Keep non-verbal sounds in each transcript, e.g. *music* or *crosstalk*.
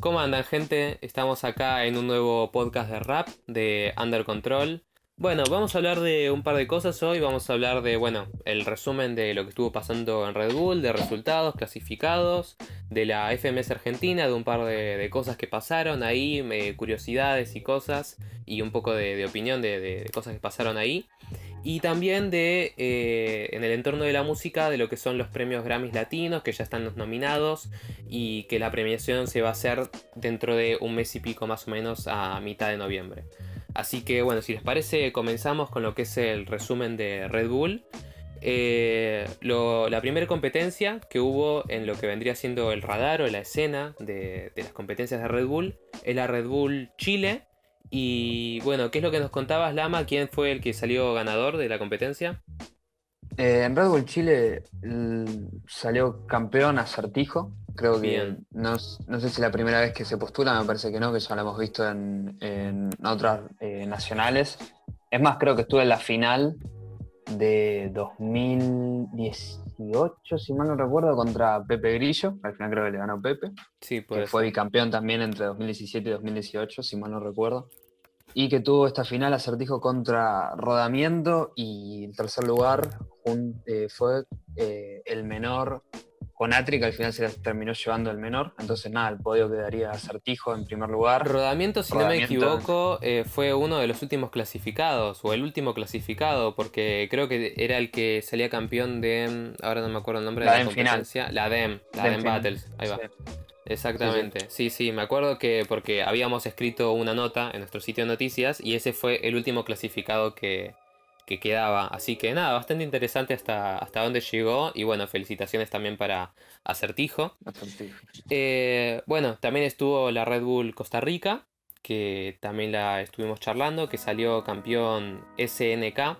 ¿Cómo andan gente? Estamos acá en un nuevo podcast de rap de Under Control. Bueno, vamos a hablar de un par de cosas hoy. Vamos a hablar de, bueno, el resumen de lo que estuvo pasando en Red Bull, de resultados clasificados, de la FMS Argentina, de un par de, cosas que pasaron ahí, curiosidades y cosas, y un poco de, opinión de, cosas que pasaron ahí. Y también de, eh, en el entorno de la música, de lo que son los premios Grammys latinos, que ya están nominados, y que la premiación se va a hacer dentro de un mes y pico más o menos a mitad de noviembre. Así que bueno, si les parece, comenzamos con lo que es el resumen de Red Bull. Eh, la primera competencia que hubo en lo que vendría siendo el radar o la escena de, las competencias de Red Bull es la Red Bull Chile. Y bueno, ¿qué es lo que nos contabas, Lama? ¿Quién fue el que salió ganador de la competencia? Eh, en Red Bull Chile salió campeón Acertijo, Creo que no, no, sé si la primera vez que se postula, me parece que no, que ya lo hemos visto en, en otras eh, nacionales. Es más, creo que estuve en la final de 2018, si mal no recuerdo, contra Pepe Grillo. Al final creo que le ganó Pepe. Sí, que fue bicampeón también entre 2017 y 2018, si mal no recuerdo. Y que tuvo esta final acertijo contra Rodamiento y el tercer lugar eh, fue eh, el menor con Atri, que al final se terminó llevando el menor. Entonces, nada, el podio quedaría acertijo en primer lugar. Rodamiento, si no me equivoco, eh, fue uno de los últimos clasificados, o el último clasificado, porque creo que era el que salía campeón de. Ahora no me acuerdo el nombre la de la competencia. La DEM, la DEM, Battles. Ahí va. Exactamente, sí, sí, me acuerdo que porque habíamos escrito una nota en nuestro sitio de noticias y ese fue el último clasificado que, que quedaba. Así que nada, bastante interesante hasta, hasta dónde llegó. Y bueno, felicitaciones también para Acertijo. Eh, bueno, también estuvo la Red Bull Costa Rica, que también la estuvimos charlando, que salió campeón SNK.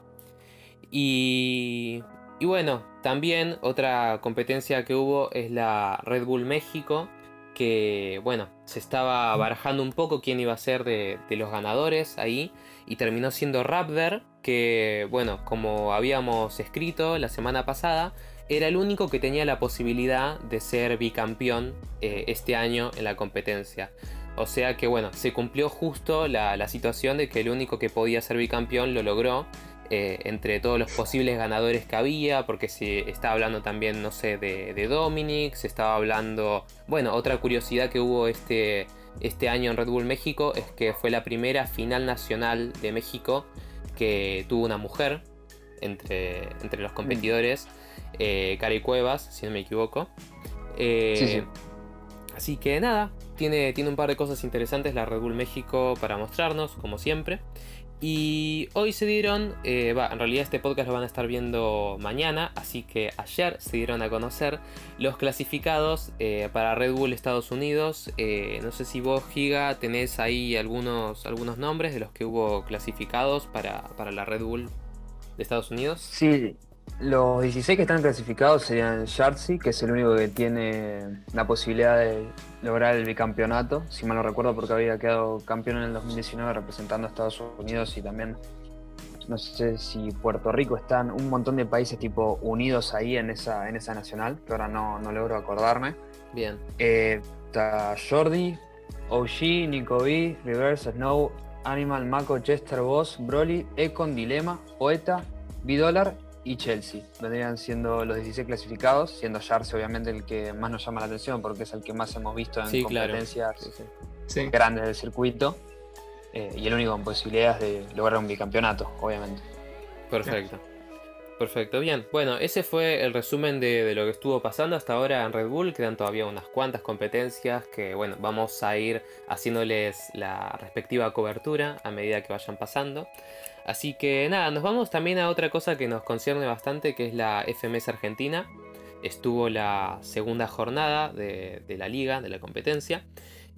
Y, y bueno, también otra competencia que hubo es la Red Bull México, que bueno, se estaba barajando un poco quién iba a ser de, de los ganadores ahí y terminó siendo Raptor, que bueno, como habíamos escrito la semana pasada, era el único que tenía la posibilidad de ser bicampeón eh, este año en la competencia. O sea que bueno, se cumplió justo la, situación de que el único que podía ser bicampeón lo logró. Eh, entre todos los posibles ganadores que había, porque se estaba hablando también, no sé, de, de Dominic, se estaba hablando, bueno, otra curiosidad que hubo este, este año en Red Bull México es que fue la primera final nacional de México que tuvo una mujer entre, entre los competidores, eh, Cari Cuevas, si no me equivoco. Eh, así que nada, tiene, tiene un par de cosas interesantes la Red Bull México para mostrarnos, como siempre. Y hoy se dieron, eh, en realidad este podcast lo van a estar viendo mañana, así que ayer se dieron a conocer los clasificados eh, para Red Bull Estados Unidos. Eh, no sé si vos, Giga, tenés ahí algunos, algunos nombres de los que hubo clasificados para, para la Red Bull de Estados Unidos. Sí, los 16 que están clasificados serían Sharcy, que es el único que tiene la posibilidad de lograr el bicampeonato, si mal no recuerdo, porque había quedado campeón en el 2019 representando a Estados Unidos y también, no sé si Puerto Rico, están un montón de países tipo unidos ahí en esa, en esa nacional, que ahora no, no logro acordarme. Bien. Eh, está Jordi, OG, Nico B, Reverse, Snow, Animal, Mako, Chester, Boss, Broly, Econ, Dilema, Poeta, B-Dollar y Chelsea. Vendrían siendo los 16 clasificados, siendo Jarce obviamente el que más nos llama la atención porque es el que más hemos visto en competencias grandes del circuito eh, y el único con posibilidades de lograr un bicampeonato, obviamente. Perfecto. Perfecto, bien. Bueno, ese fue el resumen de, lo que estuvo pasando hasta ahora en Red Bull. Quedan todavía unas cuantas competencias que, bueno, vamos a ir haciéndoles la respectiva cobertura a medida que vayan pasando. Así que nada, nos vamos también a otra cosa que nos concierne bastante, que es la FMS Argentina. Estuvo la segunda jornada de, la liga, de la competencia.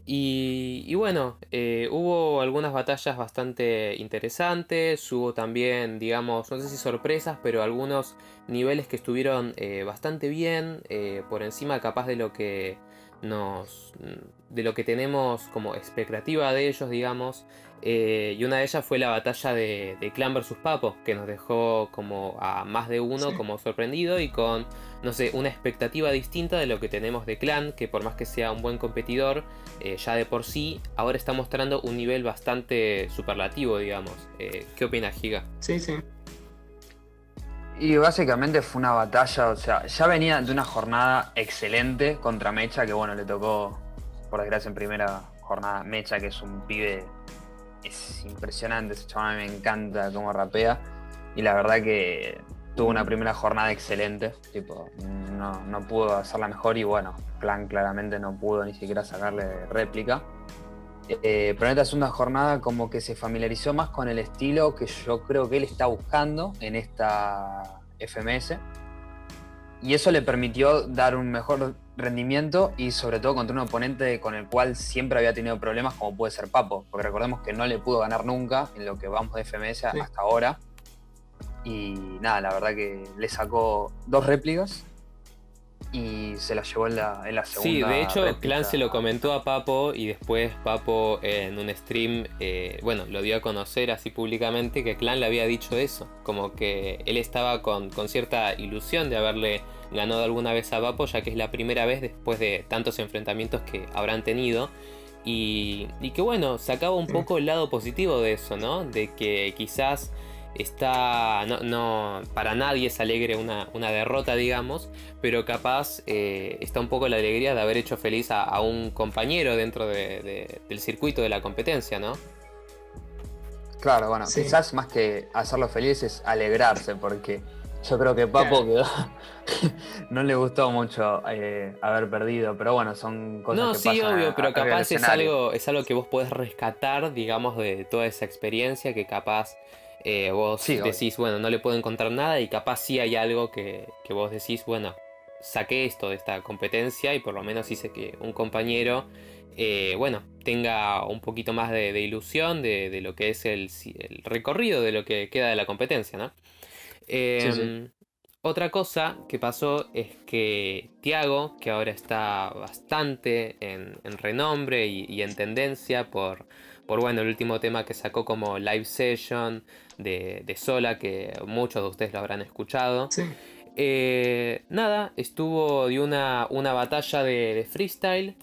Y, bueno, eh, hubo algunas batallas bastante interesantes, hubo también, digamos, no sé si sorpresas, pero algunos niveles que estuvieron eh, bastante bien, eh, por encima capaz de lo que nos de lo que tenemos como expectativa de ellos, digamos. Eh, y una de ellas fue la batalla de, Clan vs Papo, que nos dejó como a más de uno como sorprendido y con, no sé, una expectativa distinta de lo que tenemos de Clan, que por más que sea un buen competidor, eh, ya de por sí, ahora está mostrando un nivel bastante superlativo, digamos. Eh, ¿Qué opina Giga? Sí, sí. Y básicamente fue una batalla, o sea, ya venía de una jornada excelente contra Mecha, que bueno, le tocó, por desgracia, en primera jornada Mecha, que es un pibe, es impresionante, ese chaval me encanta cómo rapea. Y la verdad que tuvo una primera jornada excelente, tipo, no, no pudo hacerla mejor y bueno, Clan claramente no pudo ni siquiera sacarle réplica. Eh, pero en esta segunda jornada como que se familiarizó más con el estilo que yo creo que él está buscando en esta FMS. Y eso le permitió dar un mejor rendimiento y sobre todo contra un oponente con el cual siempre había tenido problemas como puede ser Papo. Porque recordemos que no le pudo ganar nunca en lo que vamos de FMS hasta ahora. Y nada, la verdad que le sacó dos réplicas y se la llevó en la, en la segunda. Sí, de hecho, Clan se lo comentó a Papo y después Papo en un stream, eh, bueno, lo dio a conocer así públicamente que Clan le había dicho eso, como que él estaba con, cierta ilusión de haberle ganado alguna vez a Papo, ya que es la primera vez después de tantos enfrentamientos que habrán tenido. Y, y que bueno, sacaba un poco el lado positivo de eso, ¿no? De que quizás está. No, para nadie es alegre una, derrota, digamos, pero capaz eh, está un poco la alegría de haber hecho feliz a, un compañero dentro del circuito de la competencia, ¿no? Claro, bueno, quizás más que hacerlo feliz es alegrarse, porque yo creo que Papo quedó. *laughs* no le gustó mucho eh, haber perdido, pero bueno, son cosas no, que sí, obvio, pero capaz es algo, es algo que vos podés rescatar, digamos, de toda esa experiencia que capaz eh, vos decís, bueno, no le puedo encontrar nada y capaz sí hay algo que, vos decís, bueno, saqué esto de esta competencia y por lo menos hice que un compañero, eh, bueno, tenga un poquito más de, ilusión de, lo que es el, recorrido de lo que queda de la competencia, ¿no? Em, otra cosa que pasó es que Tiago, que ahora está bastante en, renombre y, en tendencia por, por bueno, el último tema que sacó como live session de, Sola, que muchos de ustedes lo habrán escuchado. Eh, nada, estuvo de una, una batalla de, freestyle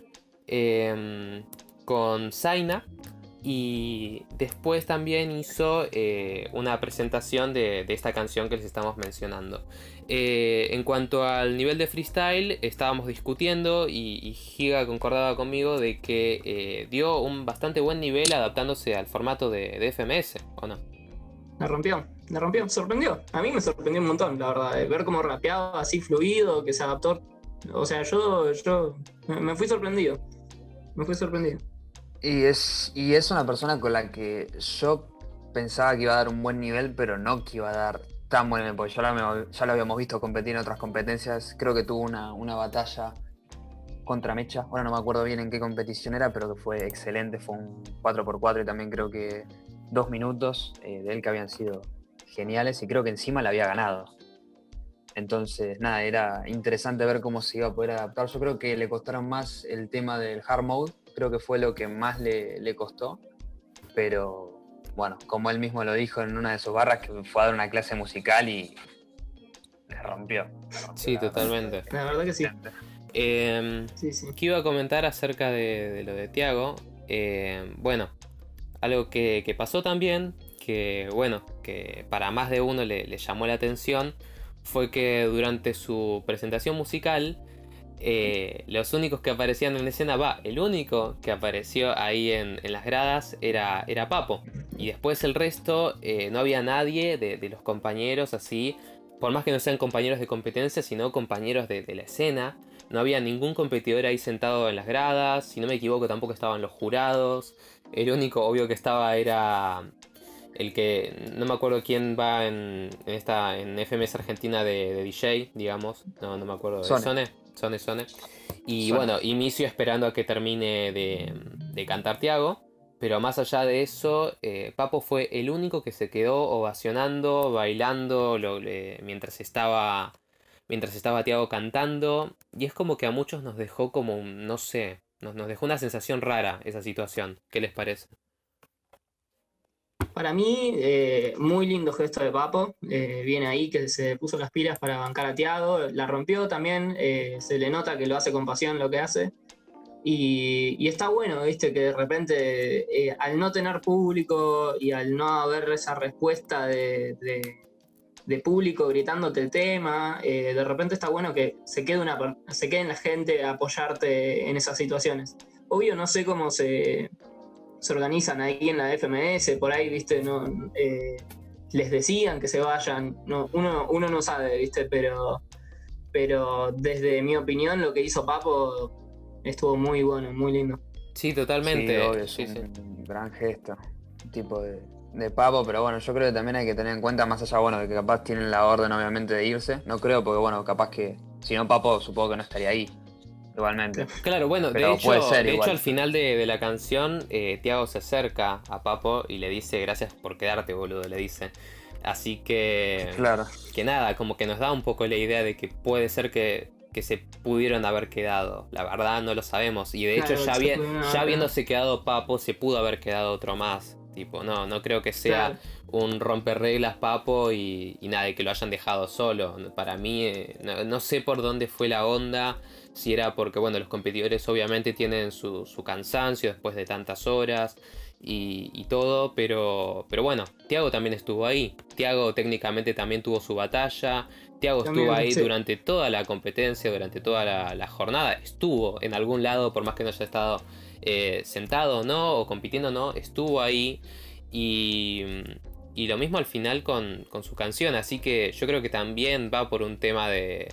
em, con Zaina. Y después también hizo eh, una presentación de, esta canción que les estamos mencionando. Eh, en cuanto al nivel de freestyle, estábamos discutiendo y, Giga concordaba conmigo de que eh, dio un bastante buen nivel adaptándose al formato de, FMS, ¿o no? Me rompió, me rompió, sorprendió. A mí me sorprendió un montón, la verdad, ver cómo rapeaba así fluido, que se adaptó. O sea, yo, yo me fui sorprendido. Me fui sorprendido. Y es, y es una persona con la que yo pensaba que iba a dar un buen nivel, pero no que iba a dar tan buen nivel, porque ya lo, ya lo habíamos visto competir en otras competencias. Creo que tuvo una, una, batalla contra Mecha, ahora no me acuerdo bien en qué competición era, pero que fue excelente, fue un 4x4 y también creo que dos minutos eh, de él que habían sido geniales y creo que encima la había ganado. Entonces, nada, era interesante ver cómo se iba a poder adaptar. Yo creo que le costaron más el tema del hard mode, creo que fue lo que más le, costó. Pero bueno, como él mismo lo dijo en una de sus barras, que fue a dar una clase musical y le rompió. sí, totalmente. La verdad que sí. Eh, ¿Qué iba a comentar acerca de, lo de Tiago? Em, bueno, algo que, pasó también, que bueno, que para más de uno le, le, llamó la atención, fue que durante su presentación musical eh, los únicos que aparecían en la escena, va, el único que apareció ahí en, las gradas era, era, Papo. Y después el resto, eh, no había nadie de, los compañeros así, por más que no sean compañeros de competencia, sino compañeros de, la escena. No había ningún competidor ahí sentado en las gradas, si no me equivoco tampoco estaban los jurados. El único obvio que estaba era el que no me acuerdo quién va en, esta en FMS Argentina de, DJ, digamos. No, no me acuerdo. ¿De Sone? Sone, Sone. Y bueno, inicio esperando a que termine de, cantar Tiago. Pero más allá de eso, eh, Papo fue el único que se quedó ovacionando, bailando mientras estaba mientras estaba Tiago cantando. Y es como que a muchos nos dejó como, no sé, nos, nos dejó una sensación rara esa situación. ¿Qué les parece? Para mí, eh, muy lindo gesto de Papo. Eh, viene ahí que se puso las pilas para bancar a Tiago. La rompió también. Eh, se le nota que lo hace con pasión lo que hace. Y, está bueno, viste, que de repente al no tener público y al no haber esa respuesta de, público gritándote el tema, de repente está bueno que se quede, una, se quede la gente a apoyarte en esas situaciones. Obvio, no sé cómo se, se organizan ahí en la FMS, por ahí, viste, no eh, les decían que se vayan, no, uno, uno no sabe, viste, pero, pero desde mi opinión lo que hizo Papo estuvo muy bueno, muy lindo. Sí, totalmente. Sí, es un gran gesto, tipo de, de Papo, pero bueno, yo creo que también hay que tener en cuenta, más allá, bueno, de que capaz tienen la orden obviamente de irse, no creo, porque bueno, capaz que si no Papo supongo que no estaría ahí. Igualmente. Claro, bueno, de, hecho, de hecho, al final de, la canción, eh, Tiago se acerca a Papo y le dice, gracias por quedarte, boludo, le dice. Así que. Claro. Que nada, como que nos da un poco la idea de que puede ser que, se pudieron haber quedado. La verdad no lo sabemos. Y de hecho, ya, ya habiéndose quedado Papo, se pudo haber quedado otro más. Tipo, no, no creo que sea un romper reglas Papo y, y nada, que lo hayan dejado solo. Para mí, eh, no sé por dónde fue la onda si era porque, bueno, los competidores obviamente tienen su, cansancio después de tantas horas y, todo, pero, pero bueno, Tiago también estuvo ahí. Tiago técnicamente también tuvo su batalla. Tiago estuvo ahí durante toda la competencia, durante toda la, jornada. Estuvo en algún lado, por más que no haya estado eh, sentado no, o compitiendo no, estuvo ahí. Y, y lo mismo al final con, con su canción. Así que yo creo que también va por un tema de,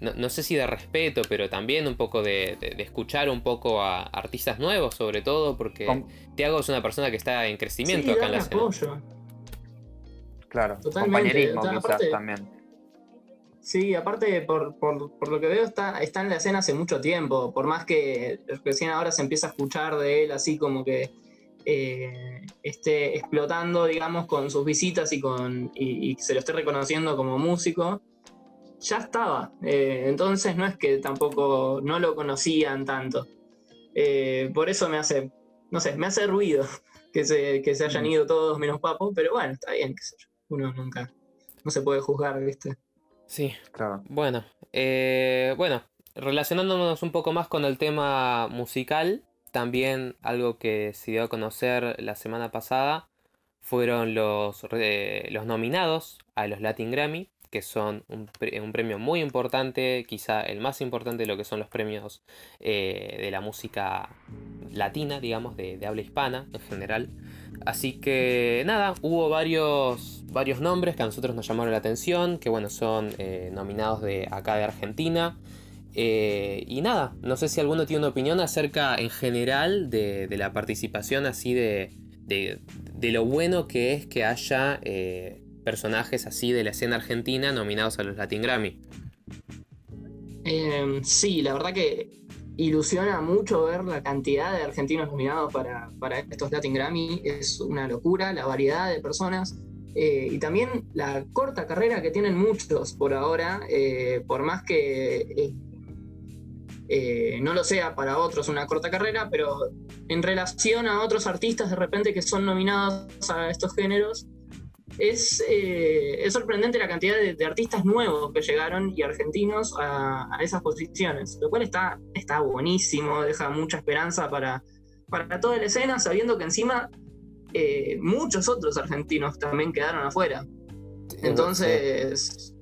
no, sé si de respeto, pero también un poco de, escuchar un poco a artistas nuevos, sobre todo, porque Tiago es una persona que está en crecimiento acá en la escena. Claro, compañerismo quizás también. Sí, aparte por, lo que veo está, está en la escena hace mucho tiempo, por más que recién ahora se empieza a escuchar de él así como que eh, esté explotando, digamos, con sus visitas y, con, y se lo esté reconociendo como músico ya estaba. Eh, entonces no es que tampoco no lo conocían tanto. Eh, por eso me hace, no sé, me hace ruido *laughs* que se, que se hayan mm. ido todos menos Papo, pero bueno, está bien, qué sé yo. Uno nunca, no se puede juzgar, ¿viste? Sí, claro. Bueno, eh, bueno, relacionándonos un poco más con el tema musical, también algo que se dio a conocer la semana pasada fueron los, los nominados a los Latin Grammy que son un, premio muy importante, quizá el más importante de lo que son los premios eh, de la música latina, digamos, de, habla hispana en general. Así que nada, hubo varios, varios nombres que a nosotros nos llamaron la atención, que bueno, son eh, nominados de acá de Argentina. Eh, y nada, no sé si alguno tiene una opinión acerca en general de, la participación así de, de, lo bueno que es que haya personajes así de la escena argentina nominados a los Latin Grammy. Em, sí, la verdad que ilusiona mucho ver la cantidad de argentinos nominados para, estos Latin Grammy. Es una locura la variedad de personas. Eh, y también la corta carrera que tienen muchos por ahora, eh, por más que eh, no lo sea para otros una corta carrera, pero en relación a otros artistas de repente que son nominados a estos géneros, eh, es, sorprendente la cantidad de, artistas nuevos que llegaron y argentinos a, esas posiciones, lo cual está, está buenísimo, deja mucha esperanza para, para toda la escena, sabiendo que encima eh, muchos otros argentinos también quedaron afuera. Entonces,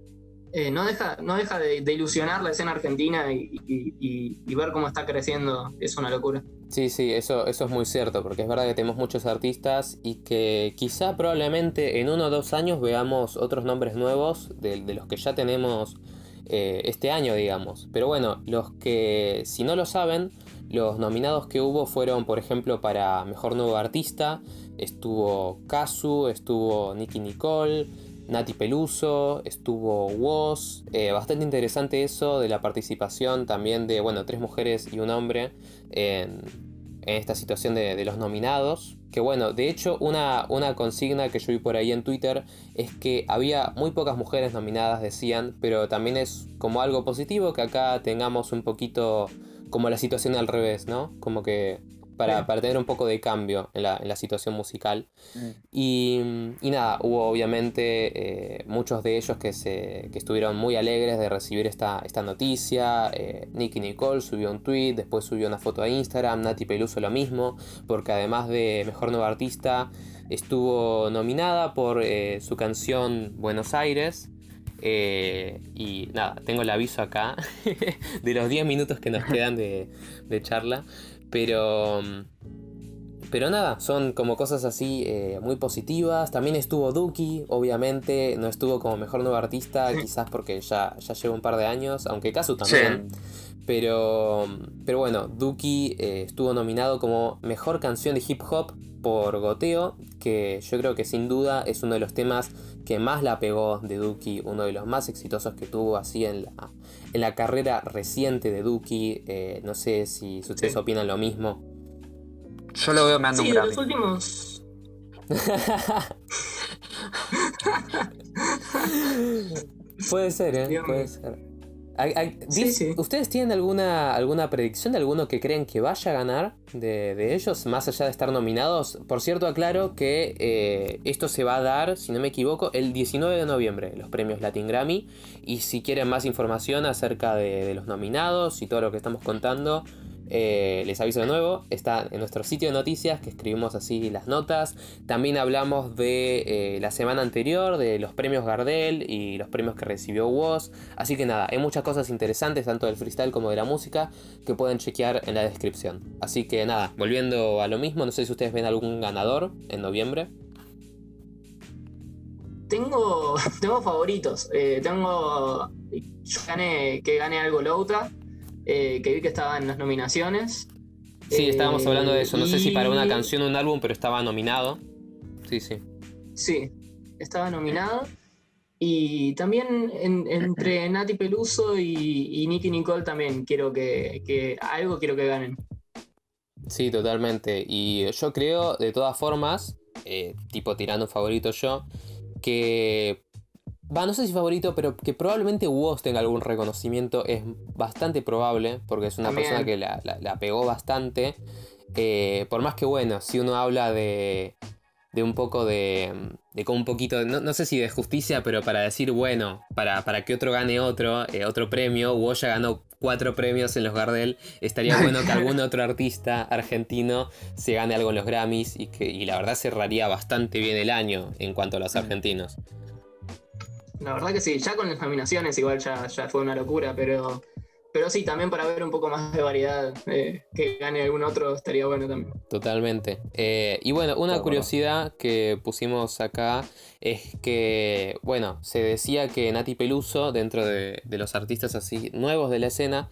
eh, no deja, no deja de, ilusionar la escena argentina y, ver cómo está creciendo, es una locura. Sí, sí, eso, eso es muy cierto, porque es verdad que tenemos muchos artistas y que quizá probablemente en uno o dos años veamos otros nombres nuevos de, los que ya tenemos eh, este año, digamos. Pero bueno, los que, si no lo saben, los nominados que hubo fueron, por ejemplo, para Mejor Nuevo Artista, estuvo Kazu, estuvo Nicky Nicole, Nati Peluso, estuvo Woz, eh, bastante interesante eso de la participación también de, bueno, tres mujeres y un hombre en, en esta situación de, los nominados. Que bueno, de hecho una, una consigna que yo vi por ahí en Twitter es que había muy pocas mujeres nominadas, decían, pero también es como algo positivo que acá tengamos un poquito como la situación al revés, ¿no? Como que para, tener un poco de cambio en la, situación musical. Mm. Y, nada, hubo obviamente eh, muchos de ellos que, se, estuvieron muy alegres de recibir esta, esta noticia. Eh, Nicky Nicole subió un tweet, después subió una foto a Instagram, Nati Peluso lo mismo, porque además de Mejor Nuevo Artista, estuvo nominada por eh, su canción Buenos Aires. y nada, tengo el aviso acá *laughs* de los 10 minutos que nos quedan de, de charla. Pero. Pero nada, son como cosas así eh, muy positivas. También estuvo Duki, obviamente. No estuvo como mejor nuevo artista, quizás porque ya, ya lleva un par de años. Aunque Kazu también. Pero, pero bueno, Duki eh, estuvo nominado como mejor canción de hip hop por Goteo, que yo creo que sin duda es uno de los temas que más la pegó de Duki, uno de los más exitosos que tuvo así en la, en la carrera reciente de Duki. Eh, no sé si ustedes opinan lo mismo. Yo lo veo me ando sí, los últimos. *laughs* puede ser, ¿eh? Puede ser. ¿Ustedes tienen alguna, alguna predicción de alguno que creen que vaya a ganar de, ellos, más allá de estar nominados? Por cierto, aclaro que eh, esto se va a dar, si no me equivoco, el 19 de noviembre, los premios Latin Grammy. Y si quieren más información acerca de los nominados y todo lo que estamos contando, eh, les aviso de nuevo, está en nuestro sitio de noticias que escribimos así las notas. También hablamos de eh, la semana anterior, de los premios Gardel y los premios que recibió Woz. Así que nada, hay muchas cosas interesantes, tanto del freestyle como de la música, que pueden chequear en la descripción. Así que nada, volviendo a lo mismo, no sé si ustedes ven algún ganador en noviembre. Tengo, *laughs* tengo favoritos. Eh, tengo. Yo gané que gane algo Louta eh, que vi que estaba en las nominaciones. Sí, estábamos hablando de eso. No sé si para una canción o un álbum, pero estaba nominado. Sí, sí. Sí, estaba nominado. Y también entre *laughs* Nati Peluso y, Nicky Nicole también quiero que, algo quiero que ganen. Sí, totalmente. Y yo creo, de todas formas, eh, tipo tirando favorito yo, que Va, no sé si favorito, pero que probablemente Woz tenga algún reconocimiento es bastante probable, porque es una persona que la, pegó bastante. Eh, por más que bueno, si uno habla de, de un poco de, de como un poquito, no, no, sé si de justicia, pero para decir, bueno, para, para que otro gane otro, eh, otro premio, Woz ya ganó cuatro premios en los Gardel, estaría bueno que algún otro artista argentino se gane algo en los Grammys y que y la verdad cerraría bastante bien el año en cuanto a los mm. argentinos. La verdad que sí, ya con las nominaciones igual ya, ya fue una locura, pero, pero sí, también para ver un poco más de variedad, eh, que gane algún otro estaría bueno también. Totalmente. Eh, y bueno, una curiosidad que pusimos acá es que, bueno, se decía que Nati Peluso, dentro de, los artistas así nuevos de la escena,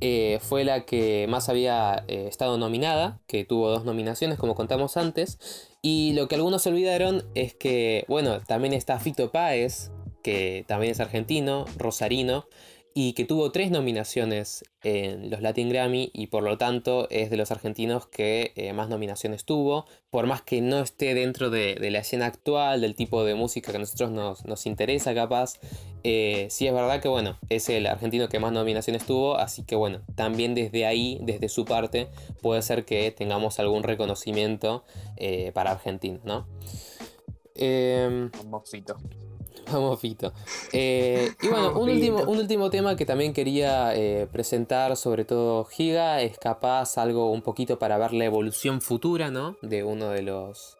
eh, fue la que más había estado nominada, que tuvo dos nominaciones, como contamos antes. Y lo que algunos se olvidaron es que, bueno, también está Fito Páez, que también es argentino, rosarino, y que tuvo tres nominaciones en los Latin Grammy y por lo tanto es de los argentinos que eh, más nominaciones tuvo, por más que no esté dentro de, la escena actual, del tipo de música que a nosotros nos, interesa capaz, eh, sí es verdad que bueno, es el argentino que más nominaciones tuvo, así que bueno, también desde ahí, desde su parte, puede ser que tengamos algún reconocimiento eh, para argentinos, ¿no? Eh, Vamos, Fito. Eh, y bueno, un último, un último tema que también quería eh, presentar, sobre todo Giga, es capaz algo un poquito para ver la evolución futura, ¿no? De uno de los,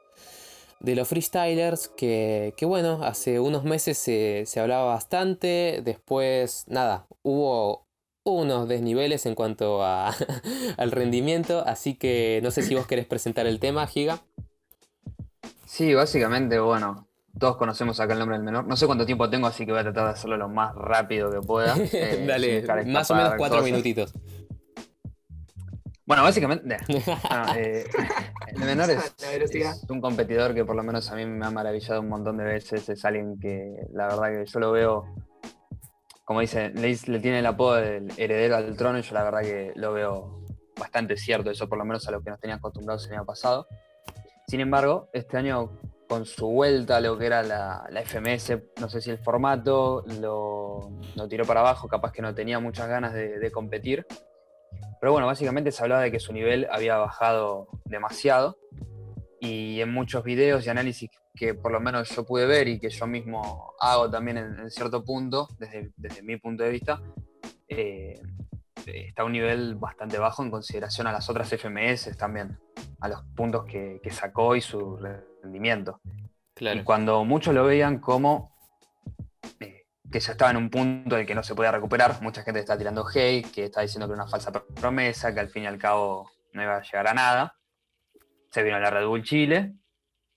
de los freestylers, que, que bueno, hace unos meses se, se hablaba bastante, después, nada, hubo unos desniveles en cuanto a, *laughs* al rendimiento, así que no sé si vos querés presentar el tema, Giga. Sí, básicamente, bueno, todos conocemos acá el nombre del menor. No sé cuánto tiempo tengo, así que voy a tratar de hacerlo lo más rápido que pueda. *laughs* Eh, Dale, más o menos cuatro minutitos. Bueno, básicamente, *laughs* eh, *laughs* el menor es, un competidor que por lo menos a mí me ha maravillado un montón de veces. Es alguien que la verdad que yo lo veo, como dice, le, le tiene el apodo del heredero al trono y yo la verdad que lo veo bastante cierto eso, por lo menos a lo que nos tenían acostumbrados el año pasado. Sin embargo, este año con su vuelta a lo que era la, FMS, no sé si el formato lo, tiró para abajo, capaz que no tenía muchas ganas de, competir. Pero bueno, básicamente se hablaba de que su nivel había bajado demasiado y en muchos videos y análisis que por lo menos yo pude ver y que yo mismo hago también en, cierto punto, desde, desde, mi punto de vista, eh, está a un nivel bastante bajo en consideración a las otras FMS también, a los puntos que, que sacó y su rendimiento. Y cuando muchos lo veían como eh, que ya estaba en un punto en el que no se podía recuperar, mucha gente está tirando hate, que está diciendo que era una falsa promesa, que al fin y al cabo no iba a llegar a nada. Se vino a la Red Bull Chile,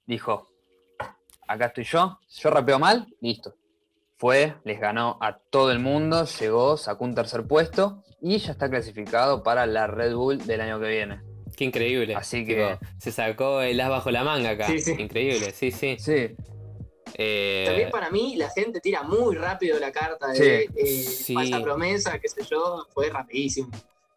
dijo, acá estoy yo, yo rapeo mal, listo. Fue, les ganó a todo el mundo, llegó, sacó un tercer puesto y ya está clasificado para la Red Bull del año que viene. Qué increíble. Así que. se sacó el as bajo la manga acá. Increíble, sí, sí. Sí. Eh, También para mí la gente tira muy rápido la carta de eh, falsa promesa, qué sé yo, fue rapidísimo.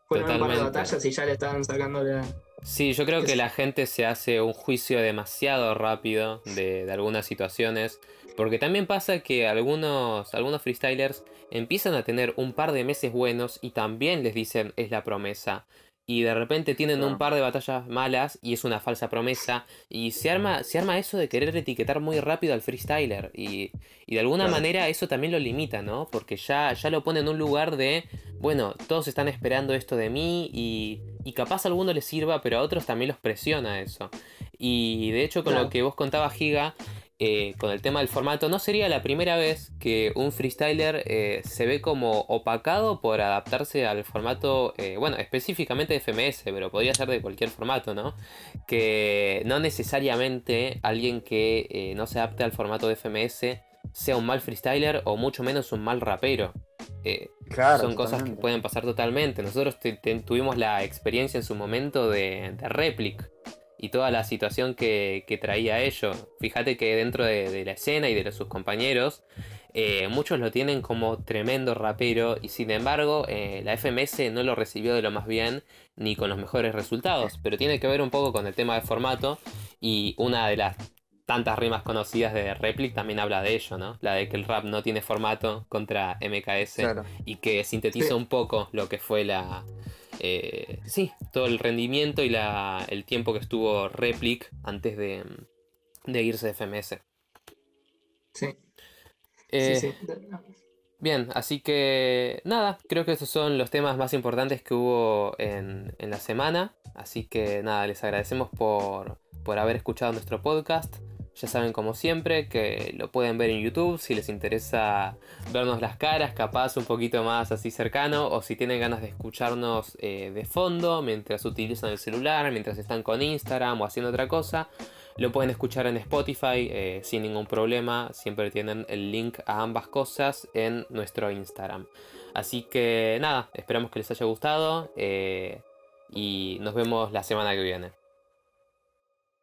Fueron un par de batallas y ya le estaban sacando la. Sí, yo creo que la gente se hace un juicio demasiado rápido de, de, algunas situaciones. Porque también pasa que algunos, algunos freestylers empiezan a tener un par de meses buenos y también les dicen es la promesa y de repente tienen un par de batallas malas y es una falsa promesa. Y se arma, se arma eso de querer etiquetar muy rápido al freestyler. Y, de alguna manera eso también lo limita, ¿no? Porque ya, ya lo pone en un lugar de, bueno, todos están esperando esto de mí y, y capaz a alguno les sirva, pero a otros también los presiona eso. Y de hecho con lo que vos contabas, Giga, eh, con el tema del formato, no sería la primera vez que un freestyler eh, se ve como opacado por adaptarse al formato, eh, bueno, específicamente de FMS, pero podría ser de cualquier formato, ¿no? Que no necesariamente alguien que no se adapte al formato de FMS sea un mal freestyler o mucho menos un mal rapero. son cosas que pueden pasar totalmente. Nosotros tuvimos la experiencia en su momento de, de Replic y toda la situación que, traía ello. Fíjate que dentro de, la escena y de sus compañeros, eh, muchos lo tienen como tremendo rapero y sin embargo eh, la FMS no lo recibió de lo más bien ni con los mejores resultados, pero tiene que ver un poco con el tema de formato y una de las tantas rimas conocidas de Replic también habla de ello, ¿no? La de que el rap no tiene formato contra MKS y que sintetiza un poco lo que fue la, eh, sí, todo el rendimiento y el tiempo que estuvo Replic antes de, irse de FMS. Sí. Eh, sí, Bien, así que nada, creo que esos son los temas más importantes que hubo en, la semana. Así que nada, les agradecemos por, por haber escuchado nuestro podcast. Ya saben como siempre que lo pueden ver en YouTube si les interesa vernos las caras, capaz un poquito más así cercano, o si tienen ganas de escucharnos eh, de fondo mientras utilizan el celular, mientras están con Instagram o haciendo otra cosa. Lo pueden escuchar en Spotify eh, sin ningún problema. Siempre tienen el link a ambas cosas en nuestro Instagram. Así que nada, esperamos que les haya gustado eh, y nos vemos la semana que viene.